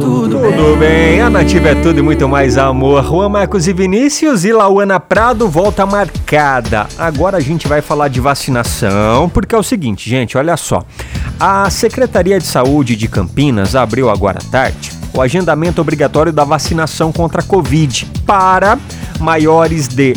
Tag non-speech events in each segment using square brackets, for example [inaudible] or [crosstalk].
tudo bem. Tudo bem, a Nativa é tudo e muito mais amor. Juan Marcos e Vinícius e Lauana Prado volta marcada. Agora a gente vai falar de vacinação, porque é o seguinte, gente, olha só. A Secretaria de Saúde de Campinas abriu agora à tarde o agendamento obrigatório da vacinação contra a Covid para maiores de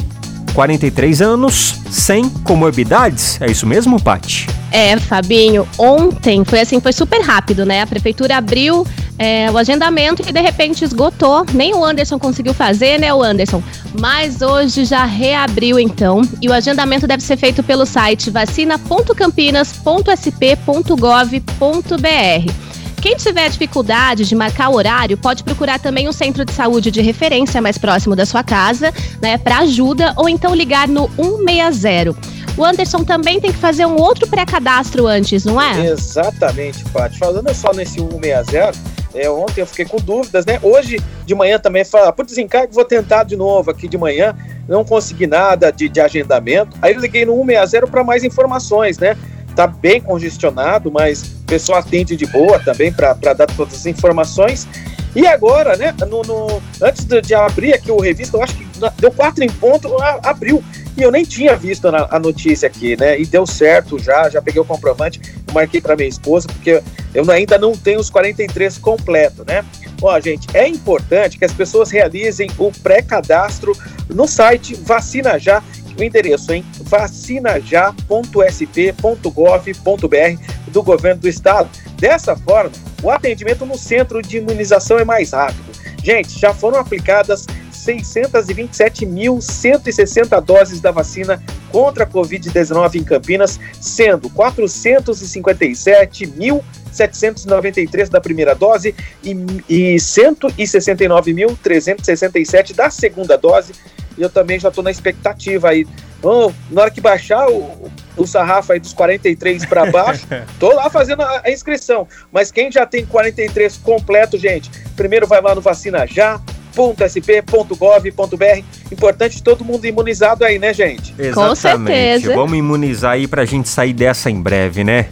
43 anos, sem comorbidades. É isso mesmo, Pati? É, Fabinho, ontem foi assim, foi super rápido, né? A prefeitura abriu é, o agendamento e de repente esgotou. Nem o Anderson conseguiu fazer, né, o Anderson? Mas hoje já reabriu então. E o agendamento deve ser feito pelo site vacina.campinas.sp.gov.br. Quem tiver dificuldade de marcar o horário, pode procurar também um centro de saúde de referência mais próximo da sua casa, né, para ajuda ou então ligar no 160. O Anderson também tem que fazer um outro pré-cadastro antes, não é? Exatamente, Paty. Falando só nesse 160, é, ontem eu fiquei com dúvidas, né? Hoje de manhã também fala, por desencargo, vou tentar de novo aqui de manhã, não consegui nada de, de agendamento. Aí eu liguei no 160 para mais informações, né? Tá bem congestionado, mas o pessoal atende de boa também para dar todas as informações. E agora, né, no, no antes de, de, abrir aqui o revista, eu acho que deu quatro em ponto, abriu. E eu nem tinha visto a, a notícia aqui, né? E deu certo já, já peguei o comprovante, marquei para minha esposa, porque eu ainda não tenho os 43 completo, né? Ó, gente, é importante que as pessoas realizem o pré-cadastro no site Vacina Já, o endereço, hein? vacinajá.sp.gov.br do governo do estado. Dessa forma, o atendimento no centro de imunização é mais rápido. Gente, já foram aplicadas 627.160 doses da vacina contra a Covid-19 em Campinas, sendo 457.793 da primeira dose e, e 169.367 da segunda dose. E eu também já estou na expectativa aí. Oh, na hora que baixar o, o sarrafo aí dos 43 para baixo, [laughs] tô lá fazendo a, a, inscrição. Mas quem já tem 43 completo, gente, primeiro vai lá no Vacina Já, .sp.gov.br. Importante todo mundo imunizado aí, né, gente? Exatamente. Com certeza. Vamos imunizar aí pra gente sair dessa em breve, né?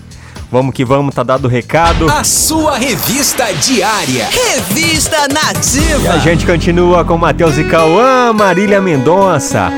Vamos que vamos, tá dado o recado. A sua revista diária. Revista Nativa. E a gente continua com Matheus e Cauã, Marília Mendonça.